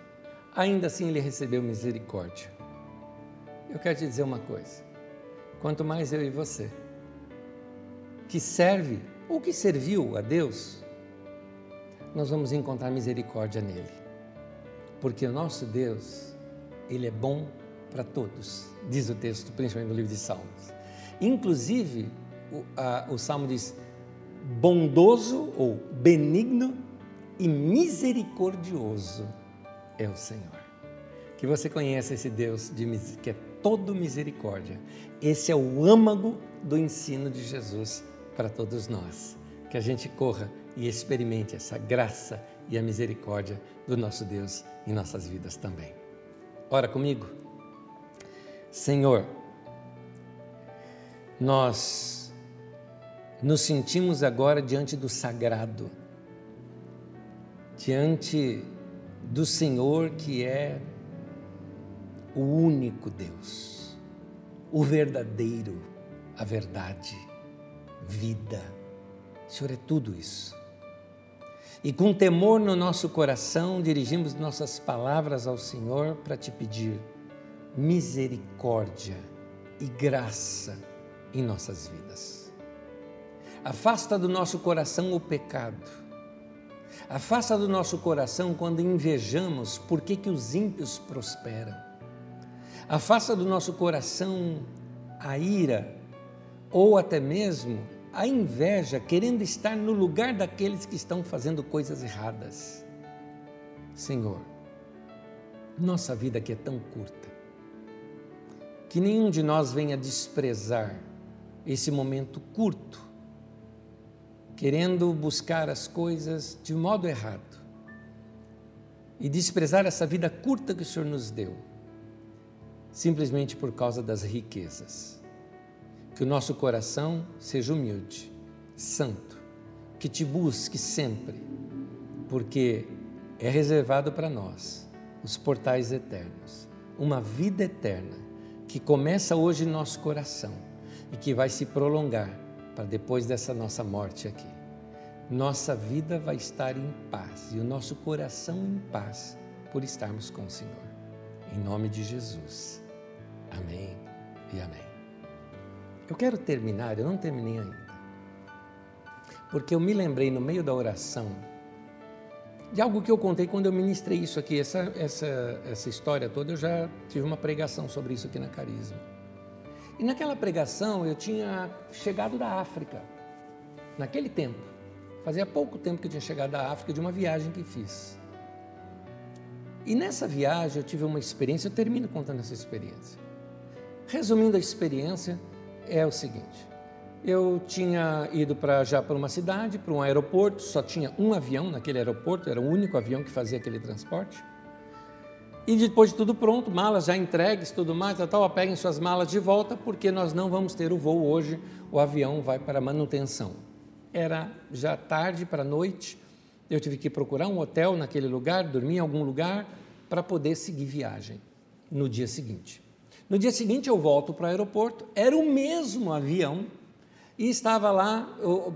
ainda assim ele recebeu misericórdia. Eu quero te dizer uma coisa: quanto mais eu e você, que serve ou que serviu a Deus, nós vamos encontrar misericórdia nele. Porque o nosso Deus, ele é bom para todos, diz o texto, principalmente no livro de Salmos. Inclusive, o, a, o Salmo diz: bondoso ou benigno e misericordioso é o Senhor. Que você conheça esse Deus de, que é todo misericórdia. Esse é o âmago do ensino de Jesus para todos nós. Que a gente corra e experimente essa graça e a misericórdia do nosso Deus em nossas vidas também. Ora comigo. Senhor, nós nos sentimos agora diante do sagrado, diante do Senhor que é o único Deus, o verdadeiro, a verdade, vida. O Senhor é tudo isso. E com temor no nosso coração, dirigimos nossas palavras ao Senhor para te pedir misericórdia e graça em nossas vidas. Afasta do nosso coração o pecado. Afasta do nosso coração quando invejamos por que, que os ímpios prosperam. Afasta do nosso coração a ira ou até mesmo a inveja, querendo estar no lugar daqueles que estão fazendo coisas erradas. Senhor, nossa vida aqui é tão curta, que nenhum de nós venha desprezar esse momento curto, querendo buscar as coisas de modo errado e desprezar essa vida curta que o Senhor nos deu, simplesmente por causa das riquezas. Que o nosso coração seja humilde, santo, que te busque sempre, porque é reservado para nós os portais eternos, uma vida eterna que começa hoje em nosso coração e que vai se prolongar para depois dessa nossa morte aqui. Nossa vida vai estar em paz e o nosso coração em paz por estarmos com o Senhor. Em nome de Jesus. Amém e amém. Eu quero terminar, eu não terminei ainda, porque eu me lembrei no meio da oração de algo que eu contei quando eu ministrei isso aqui, essa, essa, essa história toda, eu já tive uma pregação sobre isso aqui na Carisma. E naquela pregação eu tinha chegado da África, naquele tempo. Fazia pouco tempo que eu tinha chegado da África de uma viagem que fiz. E nessa viagem eu tive uma experiência, eu termino contando essa experiência. Resumindo a experiência, é o seguinte: eu tinha ido para já para uma cidade, para um aeroporto, só tinha um avião naquele aeroporto, era o único avião que fazia aquele transporte. E depois de tudo pronto, malas já entregues, tudo mais, tal, peguem suas malas de volta, porque nós não vamos ter o voo hoje, o avião vai para manutenção. Era já tarde para a noite, eu tive que procurar um hotel naquele lugar, dormir em algum lugar, para poder seguir viagem no dia seguinte. No dia seguinte eu volto para o aeroporto, era o mesmo avião, e estava lá,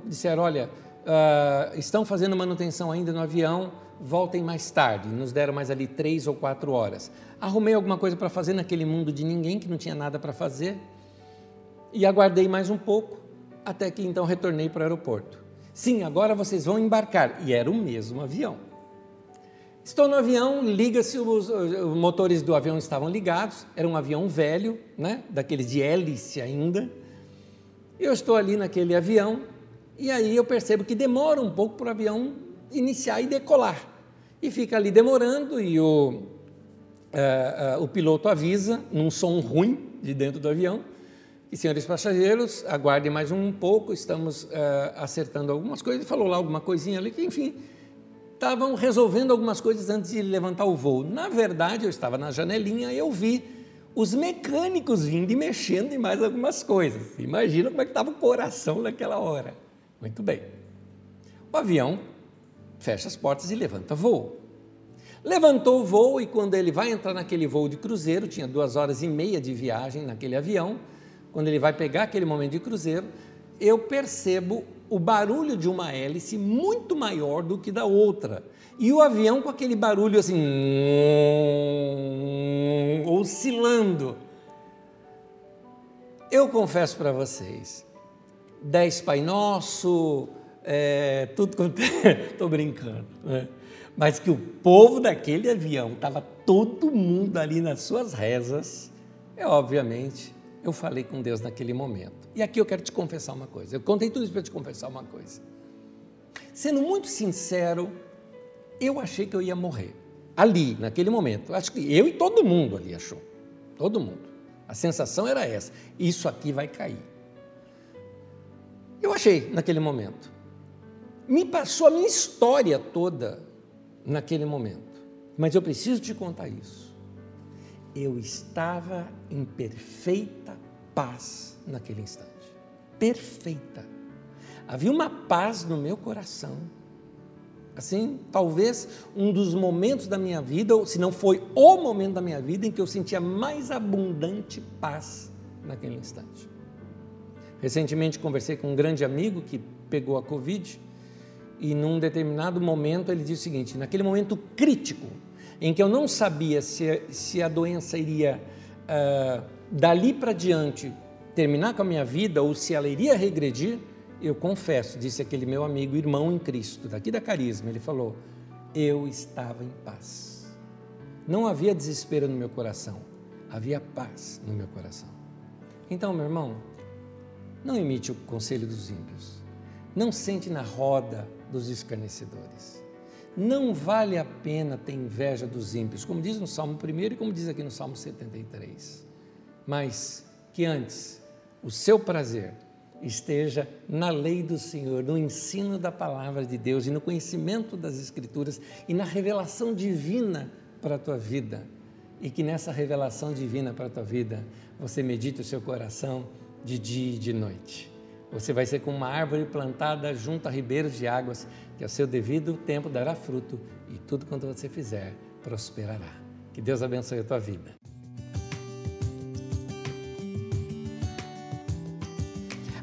disseram, olha, uh, estão fazendo manutenção ainda no avião, voltem mais tarde. Nos deram mais ali três ou quatro horas. Arrumei alguma coisa para fazer naquele mundo de ninguém, que não tinha nada para fazer, e aguardei mais um pouco, até que então retornei para o aeroporto. Sim, agora vocês vão embarcar. E era o mesmo avião. Estou no avião, liga-se, os, os, motores do avião estavam ligados, era um avião velho, né, daqueles de hélice ainda. Eu estou ali naquele avião e aí eu percebo que demora um pouco para o avião iniciar e decolar. E fica ali demorando e o, uh, uh, o piloto avisa, num som ruim de dentro do avião, e senhores passageiros, aguardem mais um pouco, estamos uh, acertando algumas coisas. Ele falou lá alguma coisinha ali que, enfim, estavam resolvendo algumas coisas antes de levantar o voo. Na verdade, eu estava na janelinha e eu vi os mecânicos vindo e mexendo em mais algumas coisas. Imagina como é que estava o coração naquela hora. Muito bem. O avião fecha as portas e levanta voo. Levantou o voo e quando ele vai entrar naquele voo de cruzeiro, tinha duas horas e meia de viagem naquele avião, quando ele vai pegar aquele momento de cruzeiro, eu percebo o barulho de uma hélice muito maior do que da outra. E o avião com aquele barulho assim, oscilando. Eu confesso para vocês, dez Pai Nosso, é, tudo quanto. Estou brincando, né? mas que o povo daquele avião estava todo mundo ali nas suas rezas, é obviamente eu falei com Deus naquele momento. E aqui eu quero te confessar uma coisa. Eu contei tudo isso para te confessar uma coisa. Sendo muito sincero, eu achei que eu ia morrer. Ali, naquele momento. Acho que eu e todo mundo ali achou. Todo mundo. A sensação era essa. Isso aqui vai cair. Eu achei naquele momento. Me passou a minha história toda naquele momento. Mas eu preciso te contar isso eu estava em perfeita paz naquele instante. Perfeita. Havia uma paz no meu coração. Assim, talvez um dos momentos da minha vida, ou se não foi o momento da minha vida, em que eu sentia mais abundante paz naquele instante. Recentemente conversei com um grande amigo que pegou a Covid e num determinado momento ele disse o seguinte: naquele momento crítico em que eu não sabia se, se a doença iria uh, dali para diante terminar com a minha vida ou se ela iria regredir, eu confesso, disse aquele meu amigo, irmão em Cristo, daqui da Carisma, ele falou: eu estava em paz. Não havia desespero no meu coração, havia paz no meu coração. Então, meu irmão, não imite o conselho dos ímpios, não sente na roda dos escarnecedores. Não vale a pena ter inveja dos ímpios, como diz no Salmo 1 e como diz aqui no Salmo 73. Mas que antes o seu prazer esteja na lei do Senhor, no ensino da palavra de Deus e no conhecimento das Escrituras e na revelação divina para a tua vida. E que nessa revelação divina para a tua vida você medite o seu coração de dia e de noite. Você vai ser como uma árvore plantada junto a ribeiros de águas, que ao seu devido tempo dará fruto, e tudo quanto você fizer prosperará. Que Deus abençoe a tua vida.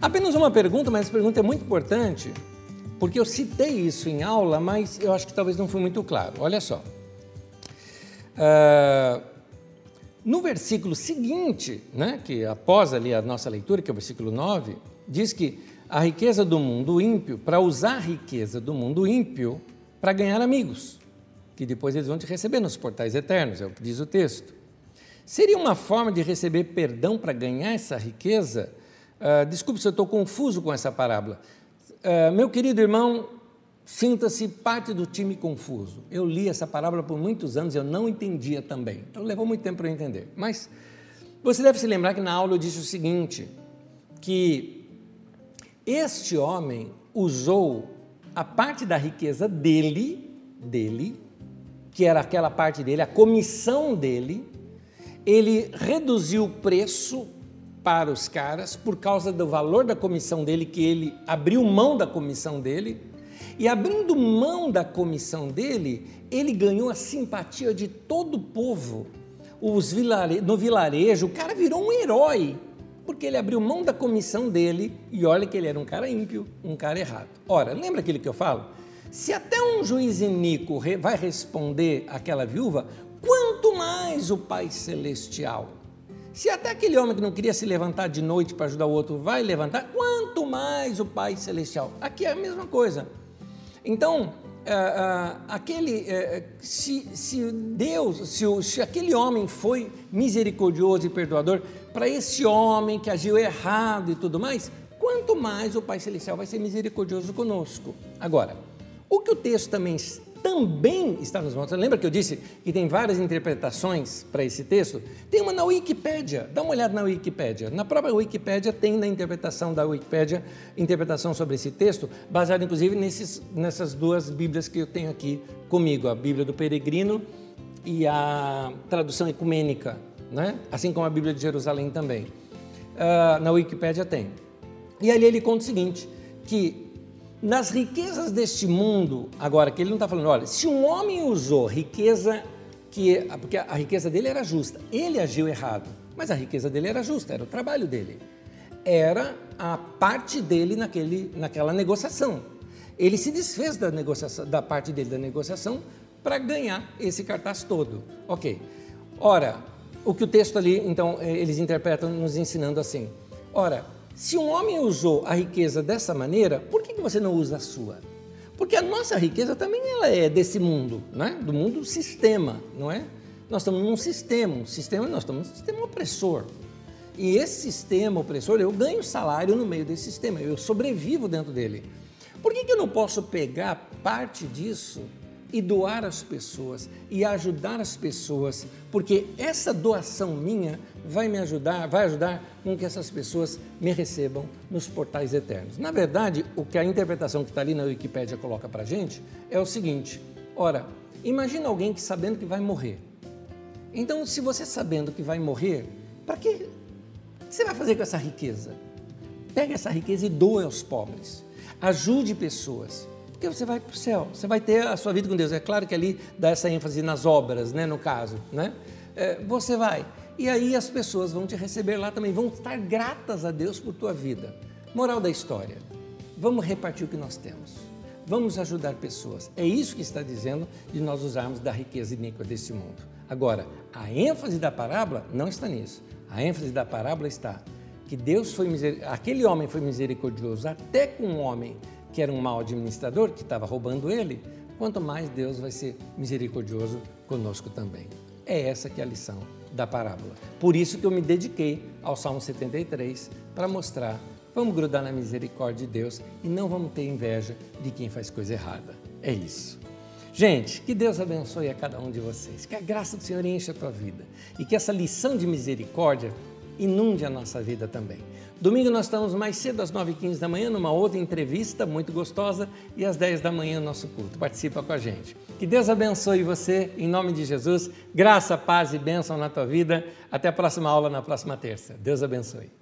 Apenas uma pergunta, mas essa pergunta é muito importante, porque eu citei isso em aula, mas eu acho que talvez não foi muito claro. Olha só. Uh, no versículo seguinte, né, que após ali a nossa leitura, que é o versículo 9, diz que a riqueza do mundo ímpio, para usar a riqueza do mundo ímpio para ganhar amigos, que depois eles vão te receber nos portais eternos, é o que diz o texto. Seria uma forma de receber perdão para ganhar essa riqueza? Uh, desculpe se eu estou confuso com essa parábola. Uh, meu querido irmão, sinta-se parte do time confuso. Eu li essa parábola por muitos anos e eu não entendia também. Então levou muito tempo para eu entender. Mas você deve se lembrar que na aula eu disse o seguinte: que este homem usou a parte da riqueza dele, dele, que era aquela parte dele, a comissão dele, ele reduziu o preço para os caras por causa do valor da comissão dele, que ele abriu mão da comissão dele, e abrindo mão da comissão dele, ele ganhou a simpatia de todo o povo. Os vilare... No vilarejo, o cara virou um herói porque ele abriu mão da comissão dele e olha que ele era um cara ímpio, um cara errado. Ora, lembra aquilo que eu falo? Se até um juiz iníquo vai responder àquela viúva, quanto mais o Pai Celestial. Se até aquele homem que não queria se levantar de noite para ajudar o outro vai levantar, quanto mais o Pai Celestial. Aqui é a mesma coisa. Então, é, é, aquele, é, se, se, Deus, se, se, aquele homem foi misericordioso e perdoador para esse homem que agiu errado e tudo mais, quanto mais o Pai Celestial vai ser misericordioso conosco. Agora, o que o texto também também está nos mostram. Lembra que eu disse que tem várias interpretações para esse texto? Tem uma na Wikipédia, dá uma olhada na Wikipédia. Na própria Wikipédia tem na interpretação da Wikipédia, interpretação sobre esse texto, baseado inclusive nesses, nessas duas Bíblias que eu tenho aqui comigo, a Bíblia do Peregrino e a tradução ecumênica, né? assim como a Bíblia de Jerusalém também. Uh, na Wikipédia tem. E ali ele conta o seguinte, que nas riquezas deste mundo, agora que ele não está falando, olha, se um homem usou riqueza que porque a riqueza dele era justa, ele agiu errado, mas a riqueza dele era justa, era o trabalho dele, era a parte dele naquele, naquela negociação. Ele se desfez da negociação, da parte dele da negociação para ganhar esse cartaz todo. Ok. Ora, o que o texto ali, então, eh, eles interpretam nos ensinando assim. Ora, se um homem usou a riqueza dessa maneira, por que você não usa a sua? Porque a nossa riqueza também ela é desse mundo, né? do mundo sistema, não é? Nós estamos num sistema, um sistema, nós estamos num sistema opressor. E esse sistema opressor, eu ganho salário no meio desse sistema, eu sobrevivo dentro dele. Por que, que eu não posso pegar parte disso e doar às pessoas e ajudar as pessoas, porque essa doação minha vai me ajudar, vai ajudar com que essas pessoas me recebam nos portais eternos. Na verdade, o que a interpretação que está ali na Wikipédia coloca para a gente é o seguinte: ora, imagina alguém que sabendo que vai morrer. Então, se você sabendo que vai morrer, para que você vai fazer com essa riqueza? Pega essa riqueza e doe aos pobres. Ajude pessoas porque você vai para o céu, você vai ter a sua vida com Deus. É claro que ali dá essa ênfase nas obras, né, no caso, né? É, você vai. E aí as pessoas vão te receber lá também, vão estar gratas a Deus por tua vida. Moral da história: vamos repartir o que nós temos. Vamos ajudar pessoas. É isso que está dizendo de nós usarmos da riqueza iníqua desse mundo. Agora, a ênfase da parábola não está nisso. A ênfase da parábola está que Deus foi aquele homem foi misericordioso até com um homem que era um mau administrador, que estava roubando ele, quanto mais Deus vai ser misericordioso conosco também. É essa que é a lição da parábola. Por isso que eu me dediquei ao Salmo 73 para mostrar, vamos grudar na misericórdia de Deus e não vamos ter inveja de quem faz coisa errada. É isso. Gente, que Deus abençoe a cada um de vocês, que a graça do Senhor encha a tua vida e que essa lição de misericórdia inunde a nossa vida também. Domingo nós estamos mais cedo, às 9h15 da manhã, numa outra entrevista muito gostosa e às 10 da manhã no nosso culto. Participa com a gente. Que Deus abençoe você, em nome de Jesus. Graça, paz e bênção na tua vida. Até a próxima aula, na próxima terça. Deus abençoe.